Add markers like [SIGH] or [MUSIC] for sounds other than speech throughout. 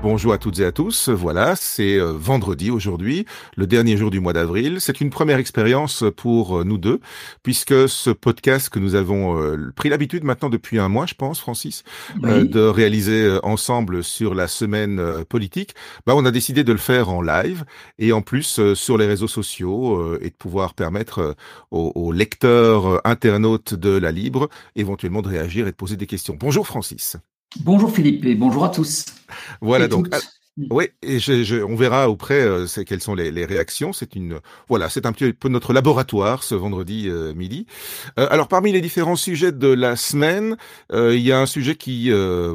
Bonjour à toutes et à tous. Voilà, c'est euh, vendredi aujourd'hui, le dernier jour du mois d'avril. C'est une première expérience pour euh, nous deux, puisque ce podcast que nous avons euh, pris l'habitude maintenant depuis un mois, je pense, Francis, de réaliser ensemble sur la semaine politique, bah, on a décidé de le faire en live et en plus sur les réseaux sociaux et de pouvoir permettre aux, aux lecteurs, internautes de la Libre, éventuellement de réagir et de poser des questions. Bonjour Francis. Bonjour Philippe et bonjour à tous. Voilà donc. Ah, oui, et je, je, on verra auprès euh, quelles sont les, les réactions. C'est une voilà, c'est un petit peu notre laboratoire ce vendredi euh, midi. Euh, alors parmi les différents sujets de la semaine, il y a un sujet qui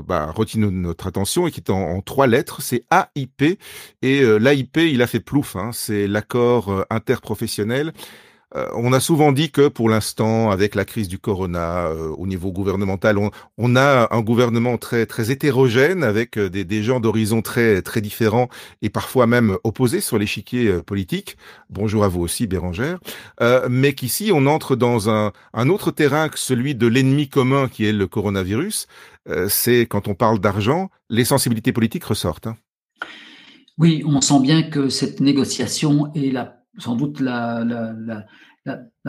bah, retient notre attention et qui est en, en trois lettres, c'est AIP. Et l'AIP, il a fait plouf. Hein, c'est l'accord interprofessionnel euh, on a souvent dit que pour l'instant, avec la crise du corona euh, au niveau gouvernemental, on, a un gouvernement très très hétérogène avec euh, des, gens d'horizons très très différents et parfois même opposés sur l'échiquier politique. Bonjour à vous aussi, Bérangère. mais qu'ici, on entre dans un, autre terrain que celui de l'ennemi commun qui est le coronavirus. C'est quand on parle d'argent, les sensibilités politiques ressortent. Hein. Oui, on sent bien que cette négociation est la sans doute la,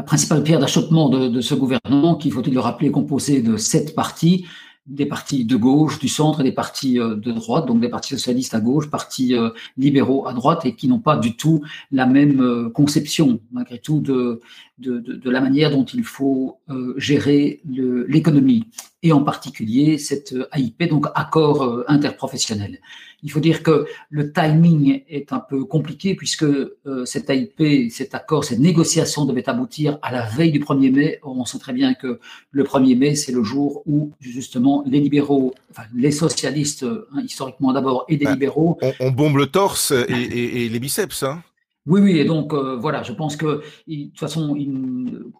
principale pierre d'achoppement de, ce gouvernement, qui, faut-il le rappeler, est composé de sept partis, des partis de gauche, du centre et des partis euh, de droite, donc des partis socialistes à gauche, partis euh, libéraux à droite, et qui n'ont pas du tout la même euh, conception, malgré tout, de, de la manière dont il faut gérer l'économie, et en particulier cette AIP, donc accord interprofessionnel. Il faut dire que le timing est un peu compliqué puisque euh, cet AIP, cet accord, cette négociation devait aboutir à la veille du 1er mai. On sait très bien que le 1er mai, c'est le jour où justement les libéraux, enfin les socialistes, hein, historiquement d'abord, et des bah, libéraux. On, bombe le torse et, les biceps. Hein. Oui, oui, et donc euh, voilà, je pense que de toute façon,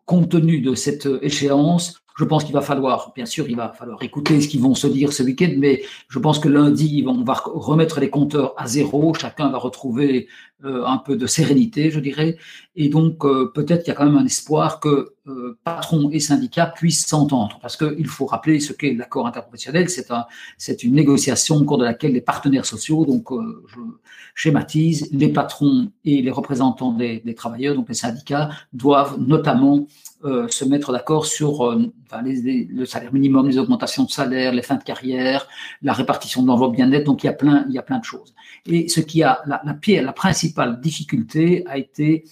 compte tenu de cette échéance, je pense qu'il va falloir, bien sûr, il va falloir écouter ce qu'ils vont se dire ce week-end, mais je pense que lundi, on va remettre les compteurs à zéro, chacun va retrouver euh, un peu de sérénité, je dirais, et donc euh, peut-être qu'il y a quand même un espoir que euh, patrons et syndicats puissent s'entendre, parce qu'il faut rappeler ce qu'est l'accord interprofessionnel, c'est un, c'est une négociation au cours de laquelle les partenaires sociaux, donc je schématise, les patrons et les représentants des, travailleurs, donc les syndicats, doivent notamment se mettre d'accord sur le salaire minimum, les augmentations de salaire, les fins de carrière, la répartition de l'enveloppe bien-être. Donc il y a plein, il y a plein de choses. Et ce qui a la, la pierre, la principale difficulté a été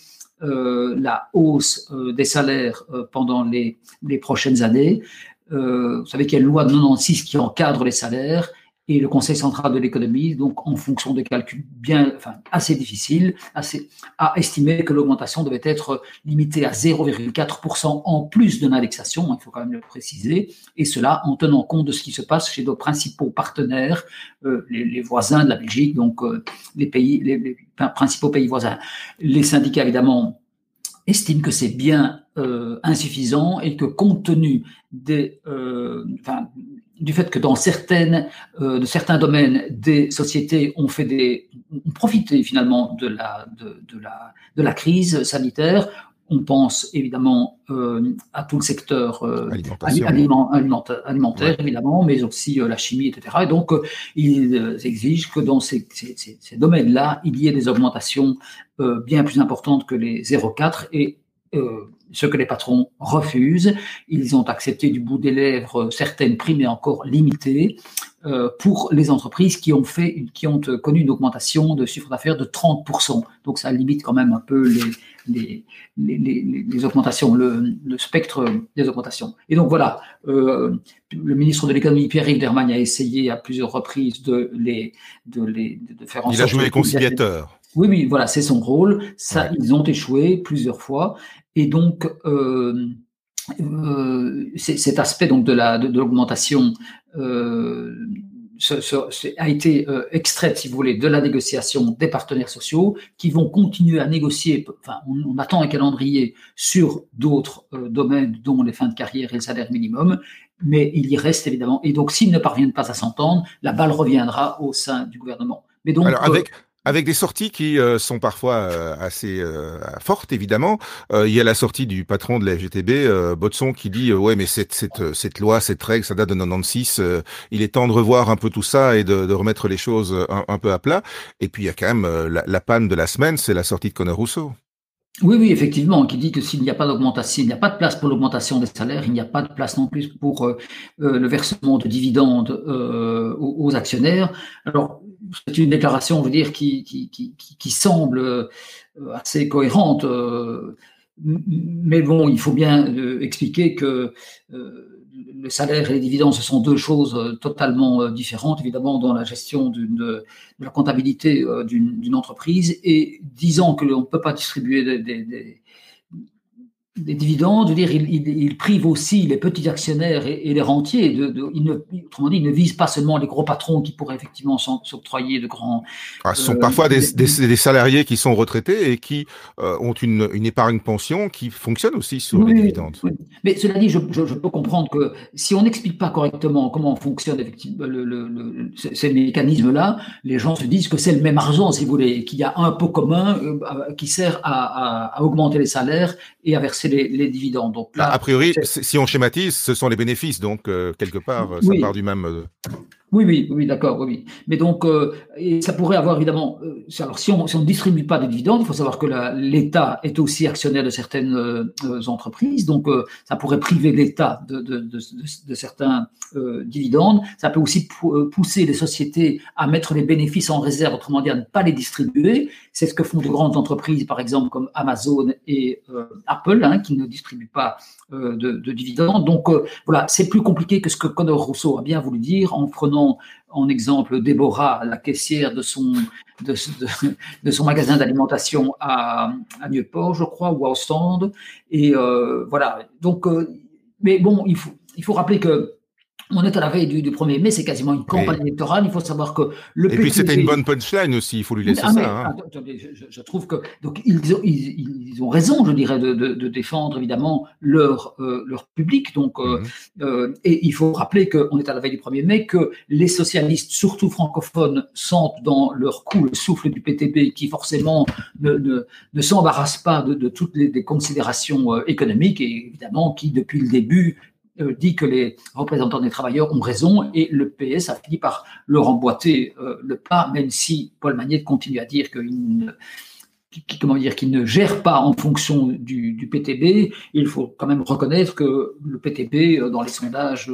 euh, la hausse euh, des salaires pendant les, les prochaines années. vous savez qu'il y a une loi de 96 qui encadre les salaires et le Conseil central de l'économie, donc en fonction des calculs bien, enfin, assez difficiles, assez, a estimé que l'augmentation devait être limitée à 0,4% en plus de l'indexation, hein, il faut quand même le préciser, et cela en tenant compte de ce qui se passe chez nos principaux partenaires, euh, les, voisins de la Belgique, donc euh, les pays, les, principaux pays voisins. Les syndicats, évidemment, estiment que c'est bien euh, insuffisant et que compte tenu des, enfin, du fait que dans certaines, euh, de certains domaines, des sociétés ont fait des, ont profité finalement de la, de, de la, de la crise sanitaire. On pense évidemment euh, à tout le secteur euh, aliment, alimentaire, évidemment, mais aussi la chimie, etc. Et donc, ils exigent que dans ces, ces, ces domaines-là, il y ait des augmentations bien plus importantes que les 0,4 et ce que les patrons refusent. Ils ont accepté du bout des lèvres certaines primes, mais encore limitées, euh, pour les entreprises qui ont, fait, qui ont connu une augmentation de chiffre d'affaires de 30%. Donc ça limite quand même un peu les, les, les, les augmentations, le, le, spectre des augmentations. Et donc voilà, euh, le ministre de l'économie, Pierre-Yves Dermagne, a essayé à plusieurs reprises de les, de les de faire en Il sorte... Il a joué les conciliateurs. Oui, oui, voilà, c'est son rôle. Ça, ouais. ils ont échoué plusieurs fois. Et donc, euh, euh, cet aspect donc de la de, de l'augmentation euh, ce, ce, a été euh, extrait, si vous voulez, de la négociation des partenaires sociaux qui vont continuer à négocier. Enfin, on, on attend un calendrier sur d'autres euh, domaines, dont les fins de carrière et le salaire minimum, mais il y reste évidemment. Et donc, s'ils ne parviennent pas à s'entendre, la balle reviendra au sein du gouvernement. Mais donc, Alors, avec, avec des sorties qui euh, sont parfois euh, assez euh, fortes, évidemment. il y a la sortie du patron de la FGTB, Botson, qui dit ouais, mais cette, cette, cette loi, cette règle, ça date de 96. il est temps de revoir un peu tout ça et de, de remettre les choses un, peu à plat. Et puis il y a quand même la, la panne de la semaine, c'est la sortie de Conor Rousseau. Oui, oui, effectivement, qui dit que s'il n'y a pas d'augmentation, il n'y a pas de place pour l'augmentation des salaires, il n'y a pas de place non plus pour le versement de dividendes aux, aux, actionnaires. Alors, c'est une déclaration, je veux dire, qui, semble euh, assez cohérente. Euh, mais bon, il faut bien euh, expliquer que le salaire et les dividendes, ce sont deux choses totalement différentes, évidemment, dans la gestion de la comptabilité d'une entreprise. Et disant que l'on ne peut pas distribuer des dividendes, je veux dire, il, prive aussi les petits actionnaires et, les rentiers. De, il ne, autrement dit, il ne vise pas seulement les gros patrons qui pourraient effectivement s'octroyer de grands. Ah, ce sont parfois des, des, salariés qui sont retraités et qui euh, ont une, une, épargne pension qui fonctionne aussi sur les dividendes. Mais cela dit, je, je, peux comprendre que si on n'explique pas correctement comment fonctionne effectivement le, le, ces mécanismes-là, les gens se disent que c'est le même argent, si vous voulez, qu'il y a un pot commun euh, qui sert à, à, à augmenter les salaires et à verser les, dividendes. Donc là, a priori, si on schématise, ce sont les bénéfices, donc euh, quelque part, ça part du même. Oui, oui, oui, d'accord, oui, Mais donc, euh, ça pourrait avoir évidemment. Euh, alors, si on ne distribue pas de dividendes, il faut savoir que l'État est aussi actionnaire de certaines euh, entreprises, donc ça pourrait priver l'État de, certains dividendes. Ça peut aussi pousser les sociétés à mettre les bénéfices en réserve, autrement dit, à ne pas les distribuer. C'est ce que font de grandes entreprises, par exemple comme Amazon et Apple, hein, qui ne distribuent pas de, dividendes. Donc, voilà, c'est plus compliqué que ce que Conor Rousseau a bien voulu dire en prenant en exemple Déborah, la caissière de son, de, son magasin d'alimentation à, à Nieuport, je crois, ou à Ostende. Et euh, voilà. Donc, euh, mais bon, il faut, il faut rappeler que on est à la veille du, 1er mai, c'est quasiment une campagne électorale. Il faut savoir que le Et puis c'était une bonne punchline aussi, il faut lui laisser ah, ça. Hein. je, trouve que donc ils ont, ils, ont raison, je dirais, de, de, défendre évidemment leur euh, leur public. Donc euh, mhm. euh, et il faut rappeler qu'on est à la veille du 1er mai, que les socialistes, surtout francophones, sentent dans leur cou le souffle du PTB, qui forcément ne, ne, ne s'embarrasse pas de, de toutes les, considérations économiques et évidemment qui depuis le début dit que les représentants des travailleurs ont raison et le PS a fini par leur emboîter euh, le pas, même si Paul Magnette continue à dire qu'il ne, gère pas en fonction du, du, PTB. Il faut quand même reconnaître que le PTB, euh, dans les sondages,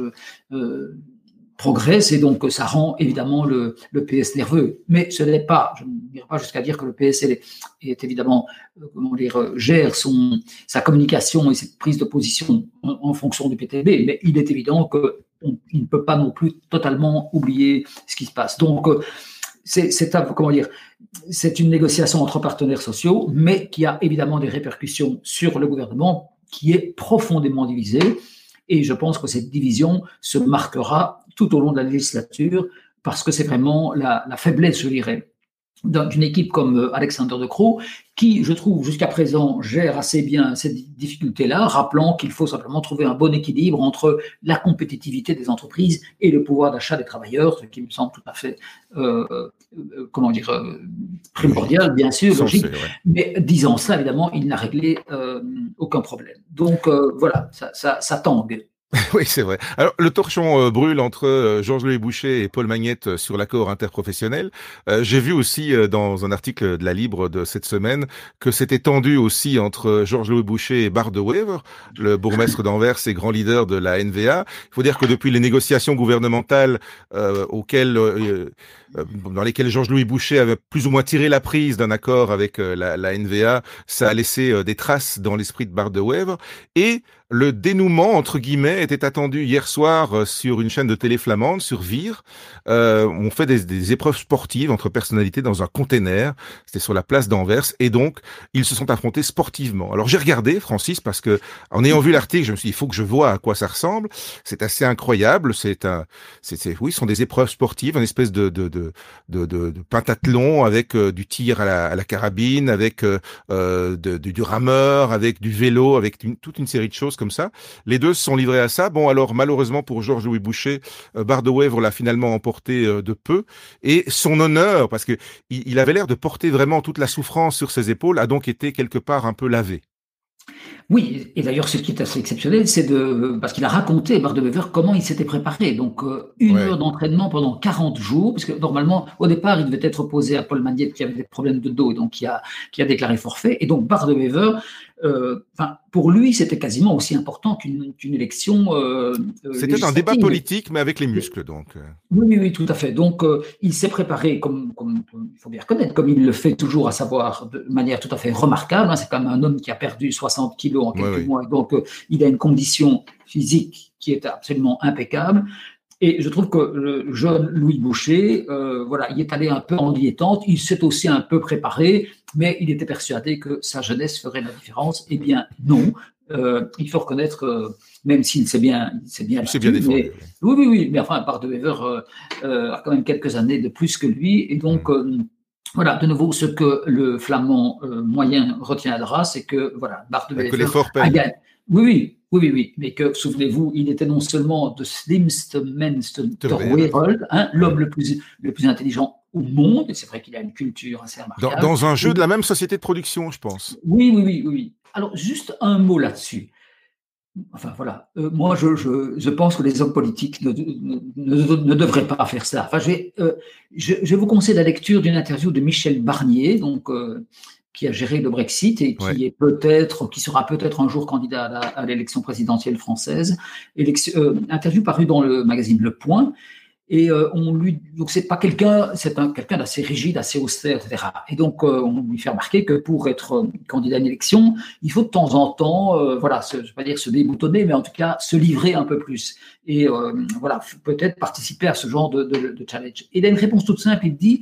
progresse et donc ça rend évidemment le, PS nerveux. Mais ce n'est pas, je n'irai pas jusqu'à dire que le PS est, évidemment, euh, comment dire, gère son, sa communication et ses prises de position en, fonction du PTB, mais il est évident qu'il ne peut pas non plus totalement oublier ce qui se passe. Donc, euh, c'est, comment dire, c'est une négociation entre partenaires sociaux, mais qui a évidemment des répercussions sur le gouvernement qui est profondément divisé et je pense que cette division se marquera tout au long de la législature parce que c'est vraiment la, la, faiblesse, je dirais, d'une équipe comme euh, Alexander De Croo, qui, je trouve, jusqu'à présent, gère assez bien cette difficulté-là, rappelant qu'il faut simplement trouver un bon équilibre entre la compétitivité des entreprises et le pouvoir d'achat des travailleurs, ce qui me semble tout à fait, euh, euh, comment dire, primordial, bien sûr, logique. Mais disant cela, évidemment, il n'a réglé aucun problème. Donc voilà, ça, ça, ça tangue. [LAUGHS] oui, c'est vrai. Alors, le torchon euh, brûle entre euh, Georges-Louis Boucher et Paul Magnette euh, sur l'accord interprofessionnel. J'ai vu aussi dans un article de la Libre de cette semaine que c'était tendu aussi entre Georges-Louis Boucher et Bart de Wever, le bourgmestre d'Anvers et grand leader de la NVA. Il faut dire que depuis les négociations gouvernementales auxquelles dans lesquelles Georges-Louis Boucher avait plus ou moins tiré la prise d'un accord avec la, la, NVA, ça a laissé des traces dans l'esprit de Bart de Wever. Et le dénouement, entre guillemets, était attendu hier soir euh, sur une chaîne de télé flamande, sur Vire. Euh, on fait des, des, épreuves sportives entre personnalités dans un container. C'était sur la place d'Anvers. Et donc, ils se sont affrontés sportivement. Alors, j'ai regardé, Francis, parce que en ayant vu l'article, je me suis dit, il faut que je vois à quoi ça ressemble. C'est assez incroyable. C'est un, c'est, oui, ce sont des épreuves sportives, une espèce de, de, de, de, de pentathlon avec euh, du tir à la, à la carabine, avec euh, euh du rameur, avec du vélo, avec toute une série de choses ça. Les deux se sont livrés à ça. Bon, alors malheureusement pour Georges-Louis Boucher, euh, Bar de Wèvre l'a finalement emporté euh, de peu. Et son honneur, parce que il avait l'air de porter vraiment toute la souffrance sur ses épaules, a donc été quelque part un peu lavé. Oui, et d'ailleurs, ce qui est assez exceptionnel, c'est de parce qu'il a raconté Bar de comment il s'était préparé. Donc, euh, une heure d'entraînement pendant 40 jours, parce que normalement, au départ, il devait être opposé à Paul Magnette qui avait des problèmes de dos, donc qui a, qui a déclaré forfait. Et donc, Bar de euh, pour lui, c'était quasiment aussi important qu'une élection. Euh, c'était un débat politique, mais avec les muscles, donc. Oui, oui, tout à fait. Donc, il s'est préparé, comme, il faut bien reconnaître, comme il le fait toujours, à savoir de manière tout à fait remarquable. Hein. C'est quand même un homme qui a perdu 60 kilos en quelques mois, donc il a une condition physique qui est absolument impeccable. Et je trouve que le jeune Louis Boucher, euh, voilà, il est allé un peu en diétante, il s'est aussi un peu préparé, mais il était persuadé que sa jeunesse ferait la différence. Eh bien, non. Euh, il faut reconnaître, euh, même s'il sait bien, c'est bien, bien défendu, oui, oui, oui, mais enfin, part de Weber a quand même quelques années de plus que lui, et donc. Mm. Voilà, de nouveau, ce que le flamand moyen retiendra, c'est que voilà, Bart de Wever a gagné. Oui, oui, oui, oui, mais que, souvenez-vous, il était non seulement de slimst mens der wereld, hein, l'homme le plus, le plus intelligent au monde, et c'est vrai qu'il a une culture assez remarquable. Dans, un jeu de la même société de production, je pense. Oui, oui, oui, oui. Alors, juste un mot là-dessus. Enfin, voilà. Euh, moi, je, je, je, pense que les hommes politiques ne, ne, ne, devraient pas faire ça. Enfin, je, vais, euh, je, je, vous conseille la lecture d'une interview de Michel Barnier, donc, euh, qui a géré le Brexit et qui est peut-être, qui sera peut-être un jour candidat à l'élection présidentielle française. Interview paru dans le magazine Le Point. Et euh, on lui, donc c'est pas quelqu'un, c'est un, quelqu'un d'assez rigide, assez austère, etc. Et donc euh, on lui fait remarquer que pour être candidat à une élection, il faut de temps en temps, voilà, se, je vais pas dire se déboutonner, mais en tout cas se livrer un peu plus. Et voilà, peut-être participer à ce genre de, de, challenge. Et il a une réponse toute simple. Il dit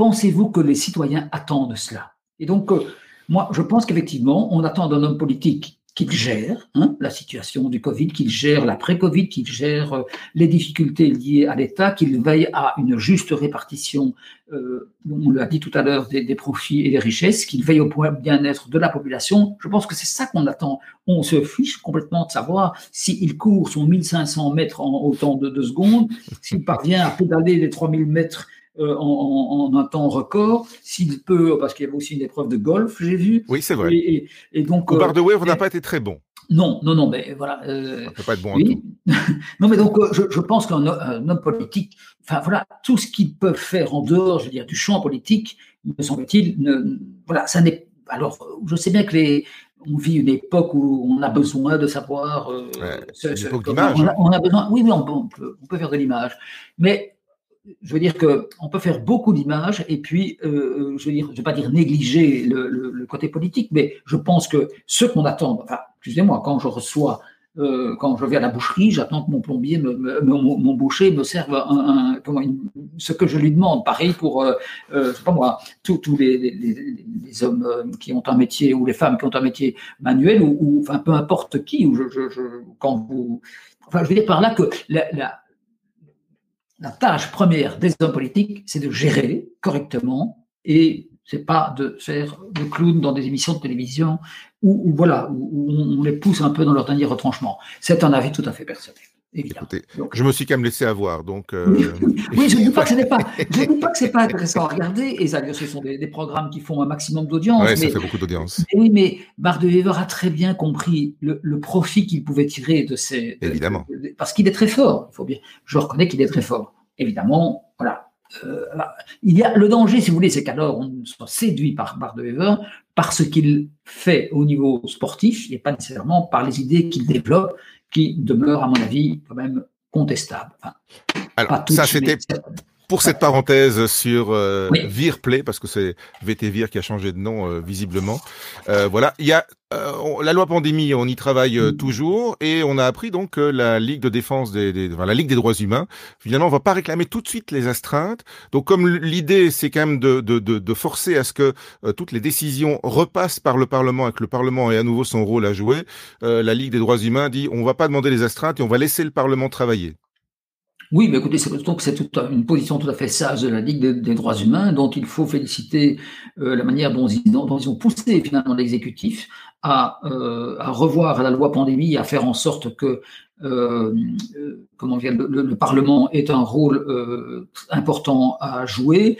Pensez-vous que les citoyens attendent cela? Et donc, euh, moi, je pense qu'effectivement, on attend d'un homme politique qu'il gère hein, la situation du Covid, qu'il gère l'après-Covid, qu'il gère euh, les difficultés liées à l'État, qu'il veille à une juste répartition, euh, on l'a dit tout à l'heure, des, profits et des richesses, qu'il veille au bien-être de la population. Je pense que c'est ça qu'on attend. On se fiche complètement de savoir s'il court son 1500 mètres en autant de deux secondes, s'il parvient à pédaler les 3000 mètres euh, en, un temps record, s'il peut, parce qu'il y avait aussi une épreuve de golf, j'ai vu. Oui, c'est vrai. Et, et, donc, Au bar de Wave, on n'a pas été très bon. Non, non, non, mais voilà. Euh, peut pas être bon en tout. [LAUGHS] non, mais donc, euh, je, je pense qu'un homme politique, enfin voilà, tout ce qu'il peut faire en dehors, je veux dire, du champ politique, me semble-t-il, voilà, ça n'est. Alors, je sais bien que les, on vit une époque où on a besoin de savoir. Euh, on, on, a besoin. Oui, oui, on peut, on peut faire de l'image, mais je veux dire qu'on peut faire beaucoup d'images et puis, euh, euh, je veux dire, je vais pas dire négliger le, côté politique, mais je pense que ce qu'on attend, enfin, excusez-moi, quand je reçois, euh, quand je vais à la boucherie, j'attends que mon plombier, mon, boucher me serve un, ce que je lui demande. Pareil pour, euh, euh sais pas moi, tous les, hommes qui ont un métier ou les femmes qui ont un métier manuel ou, enfin, peu importe qui, ou je, je, quand vous, enfin, je veux dire par là que la tâche première des hommes politiques, c'est de gérer correctement et c'est pas de faire le clown dans des émissions de télévision où, voilà, où on les pousse un peu dans leur dernier retranchement. C'est un avis tout à fait personnel. Évidemment. je me suis quand même laissé avoir, donc. Euh, oui, [LAUGHS] je ne dis pas que ce n'est pas, [LAUGHS] je dis pas que c'est pas intéressant à regarder. Et ça, ce sont des, programmes qui font un maximum d'audience. Oui, ça fait beaucoup d'audience. Oui, mais Bar de Wever a très bien compris le, profit qu'il pouvait tirer de ces. Évidemment. parce qu'il est très fort. Il faut bien. Je reconnais qu'il est très fort. Évidemment, voilà. Euh, il y a le danger, si vous voulez, c'est qu'alors on soit séduit par Bar de Wever par ce qu'il fait au niveau sportif et pas nécessairement par les idées qu'il développe qui demeure, à mon avis, quand même contestable. Alors, ça, c'était pour cette parenthèse sur euh, Virplay, parce que c'est VT qui a changé de nom euh, visiblement. Euh, voilà, il y a euh, la loi pandémie, on y travaille toujours, et on a appris donc que la Ligue de défense des, des enfin, la Ligue des droits humains, finalement, on va pas réclamer tout de suite les astreintes. Donc, comme l'idée, c'est quand même de, de, de, de, forcer à ce que toutes les décisions repassent par le Parlement et que le Parlement ait à nouveau son rôle à jouer, la Ligue des droits humains dit on va pas demander les astreintes et on va laisser le Parlement travailler. Oui, mais écoutez, c'est c'est une position tout à fait sage de la Ligue des, droits humains, dont il faut féliciter euh, la manière dont ils, ont poussé finalement l'exécutif à, euh, à, revoir la loi pandémie, à faire en sorte que comment dire, le, Parlement ait un rôle important à jouer.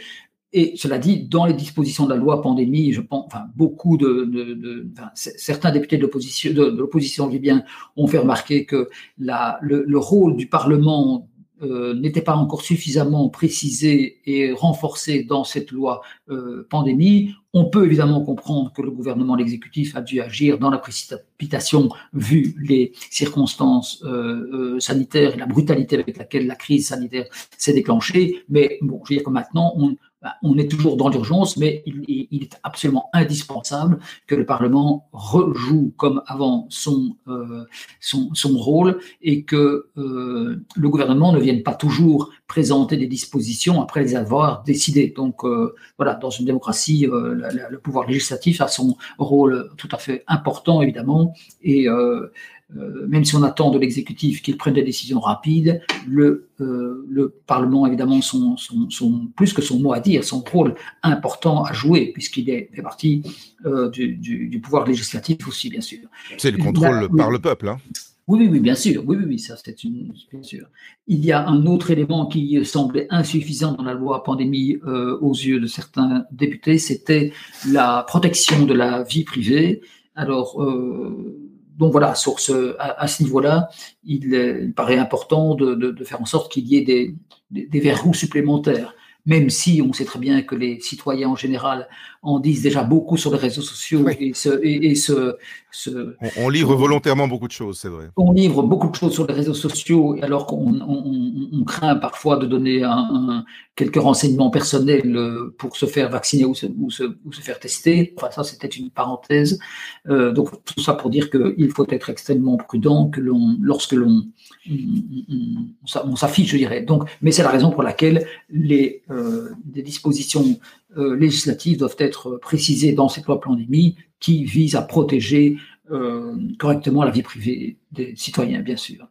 Et cela dit, dans les dispositions de la loi pandémie, je pense, enfin, beaucoup de, certains députés de l'opposition, de, l'opposition bien ont fait remarquer que le, rôle du Parlement euh, n'était pas encore suffisamment précisé et renforcé dans cette loi euh, pandémie. On peut évidemment comprendre que le gouvernement, l'exécutif, a dû agir dans la précipitation vu les circonstances euh, sanitaires et la brutalité avec laquelle la crise sanitaire s'est déclenchée. Mais bon, je veux dire que maintenant, on, on est toujours dans l'urgence, mais il, est absolument indispensable que le Parlement rejoue comme avant son, euh, son, rôle et que euh, le gouvernement ne vienne pas toujours présenter des dispositions après les avoir décidées. Donc euh, voilà, dans une démocratie, le pouvoir législatif a son rôle tout à fait important, évidemment, même si on attend de l'exécutif qu'il prenne des décisions rapides, le, euh, le Parlement, évidemment, son, son, plus que son mot à dire, son rôle important à jouer, puisqu'il est, fait partie euh, du, du, pouvoir législatif aussi, bien sûr. C'est le contrôle par le peuple. Hein. Oui, oui, bien sûr. Oui, oui, ça, c'est une, bien sûr. Il y a un autre élément qui semblait insuffisant dans la loi pandémie aux yeux de certains députés, c'était la protection de la vie privée. Alors, donc voilà, sur ce, à, ce niveau-là, il, paraît important de, faire en sorte qu'il y ait des, des, verrous supplémentaires même si on sait très bien que les citoyens en général en disent déjà beaucoup sur les réseaux sociaux et, se, on, livre volontairement beaucoup de choses, c'est vrai. On livre beaucoup de choses sur les réseaux sociaux, alors qu'on craint parfois de donner un, quelques renseignements personnels euh, pour se faire vacciner ou se, faire tester. Enfin, ça, c'était une parenthèse. Euh, donc, tout ça pour dire qu'il faut être extrêmement prudent que l'on, lorsque l'on on, s'affiche, je dirais. Donc, mais c'est la raison pour laquelle les, euh, dispositions législatives doivent être précisées dans cette loi pandémie qui vise à protéger euh, correctement la vie privée des citoyens, bien sûr.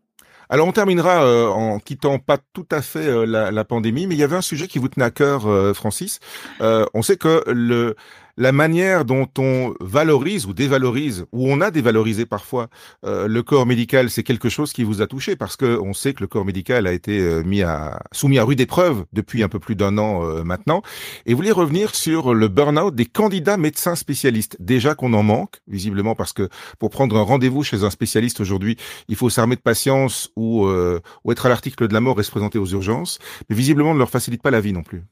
Alors on terminera euh, en quittant pas tout à fait euh, la, pandémie, mais il y avait un sujet qui vous tenait à cœur, Francis. on sait que le la manière dont on valorise ou dévalorise, ou on a dévalorisé parfois euh, le corps médical, c'est quelque chose qui vous a touché parce que on sait que le corps médical a été euh, mis à, soumis à rude épreuve depuis un peu plus d'un an euh, maintenant. Et vous voulez revenir sur le burn-out des candidats médecins spécialistes. Déjà qu'on en manque, visiblement, parce que pour prendre un rendez-vous chez un spécialiste aujourd'hui, il faut s'armer de patience ou, ou être à l'article de la mort et se présenter aux urgences. Mais visiblement, on ne leur facilite pas la vie non plus.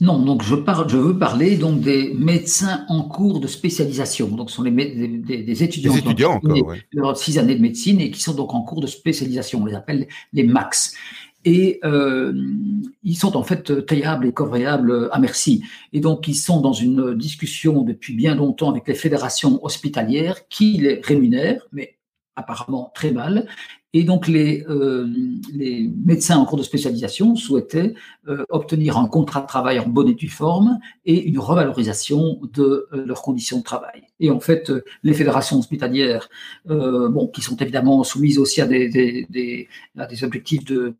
Non, donc je, parle, je veux parler donc des médecins en cours de spécialisation. Donc, ce sont les, des, étudiants, qui ont leur six années de médecine et qui sont donc en cours de spécialisation. On les appelle les MAX. Et euh, ils sont en fait tayables et couvrayables à merci. Et donc, ils sont dans une discussion depuis bien longtemps avec les fédérations hospitalières qui les rémunèrent, mais apparemment très mal, et donc, les, euh, les, médecins en cours de spécialisation souhaitaient euh, obtenir un contrat de travail en bonne et due forme et une revalorisation de euh, leurs conditions de travail. Et en fait, les fédérations hospitalières, qui sont évidemment soumises aussi à des, objectifs de,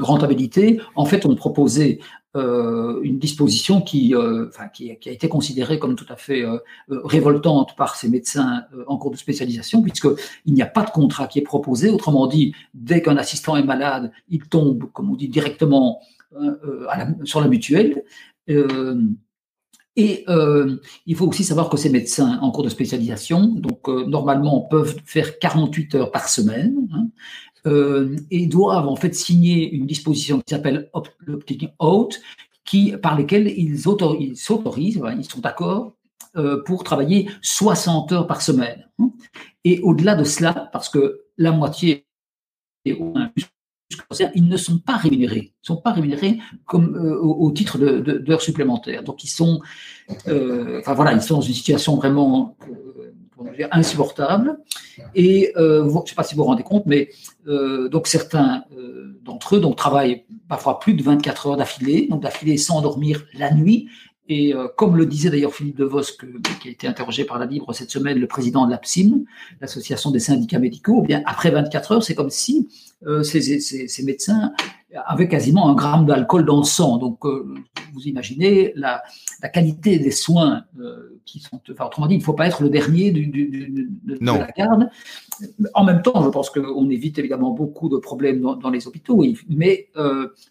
rentabilité, en fait, ont proposé euh, une disposition qui, euh, qui, a été considérée comme tout à fait euh, révoltante par ces médecins en cours de spécialisation, puisqu'il n'y a pas de contrat qui est proposé. Autrement dit, dès qu'un assistant est malade, il tombe, comme on dit, directement sur la mutuelle. Et il faut aussi savoir que ces médecins en cours de spécialisation, donc normalement, peuvent faire 48 heures par semaine. Hein, euh, et doivent en fait signer une disposition qui s'appelle l'opting out, qui, par lesquelles ils s'autorisent, ils sont d'accord euh, pour travailler 60 heures par semaine. Et au-delà de cela, parce que la moitié ils ne sont pas rémunérés, ils ne sont pas rémunérés euh, au, titre d'heures supplémentaires. Donc ils sont, enfin voilà, ils sont dans une situation vraiment insupportable. Et euh, je ne sais pas si vous vous rendez compte, mais euh, certains euh, d'entre eux donc, travaillent parfois plus de 24 heures d'affilée, donc d'affilée sans dormir la nuit. Et comme le disait d'ailleurs Philippe Devos, qui a été interrogé par la Libre cette semaine, le président de l'APSIM, l'association des syndicats médicaux, eh bien après 24 heures, c'est comme si ces, médecins avec quasiment un gramme d'alcool dans le sang. Donc, vous imaginez la, la, qualité des soins qui sont. Enfin, autrement dit, il ne faut pas être le dernier du, de, la garde. En même temps, je pense qu'on évite évidemment beaucoup de problèmes dans, les hôpitaux, mais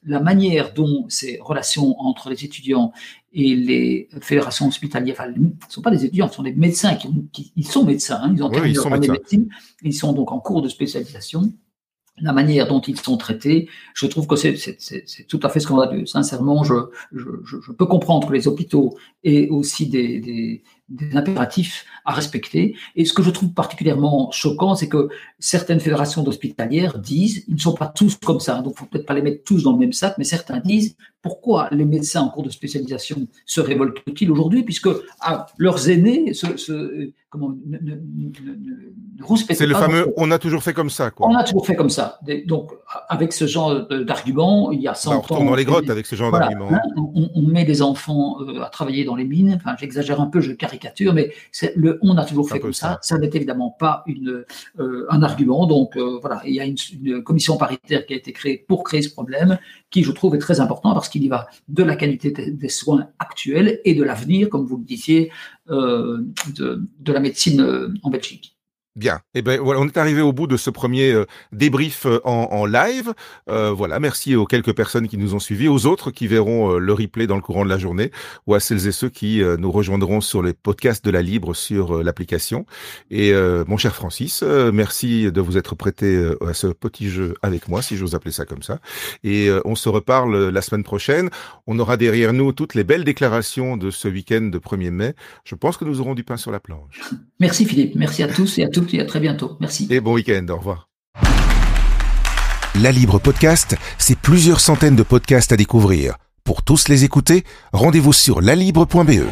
la manière dont ces relations entre les étudiants et les fédérations hospitalières, enfin, ne sont pas des étudiants, ce sont des médecins qui, ils sont médecins, hein, ils ont terminé leur médecine, ils sont donc en cours de spécialisation. La manière dont ils sont traités, je trouve que c'est tout à fait scandaleux. Sincèrement, je, je, je, peux comprendre que les hôpitaux aient aussi des, des, des impératifs à respecter. Et ce que je trouve particulièrement choquant, c'est que certaines fédérations d'hospitalières disent, ils ne sont pas tous comme ça, donc il ne faut peut-être pas les mettre tous dans le même sac, mais certains disent, pourquoi les médecins en cours de spécialisation se révoltent-ils aujourd'hui, puisque ah, leurs aînés se, se comment, ne, ne, ne, C'est le fameux on a toujours fait comme ça. Quoi. On a toujours fait comme ça. Donc, avec ce genre d'argument, il y a 100 bah, on ans. On dans les grottes avec ce genre d'argument. Hein, on, on, met des enfants euh, à travailler dans les mines, enfin, j'exagère un peu, je caricature, mais le on a toujours fait comme ça. Ça, n'est évidemment pas une, euh, un argument. Donc, euh, voilà, il y a une, une commission paritaire qui a été créée pour créer ce problème, qui, je trouve, est très important parce qu'il y va de la qualité des soins actuels et de l'avenir, comme vous le disiez, euh, de, de, la médecine en Belgique. Bien. Eh ben voilà, on est arrivé au bout de ce premier euh, débrief euh, en, live. Euh, voilà, merci aux quelques personnes qui nous ont suivis, aux autres qui verront le replay dans le courant de la journée, ou à celles et ceux qui nous rejoindront sur les podcasts de la Libre sur l'application. Et mon cher Francis, merci de vous être prêté à ce petit jeu avec moi, si j'ose appeler ça comme ça. Et on se reparle la semaine prochaine. On aura derrière nous toutes les belles déclarations de ce week-end de 1er mai. Je pense que nous aurons du pain sur la planche. Merci Philippe, merci à tous et à toutes et à très bientôt. Merci. Et bon week-end. Au revoir. La Libre Podcast, c'est plusieurs centaines de podcasts à découvrir. Pour tous les écouter, rendez-vous sur lalibre.be.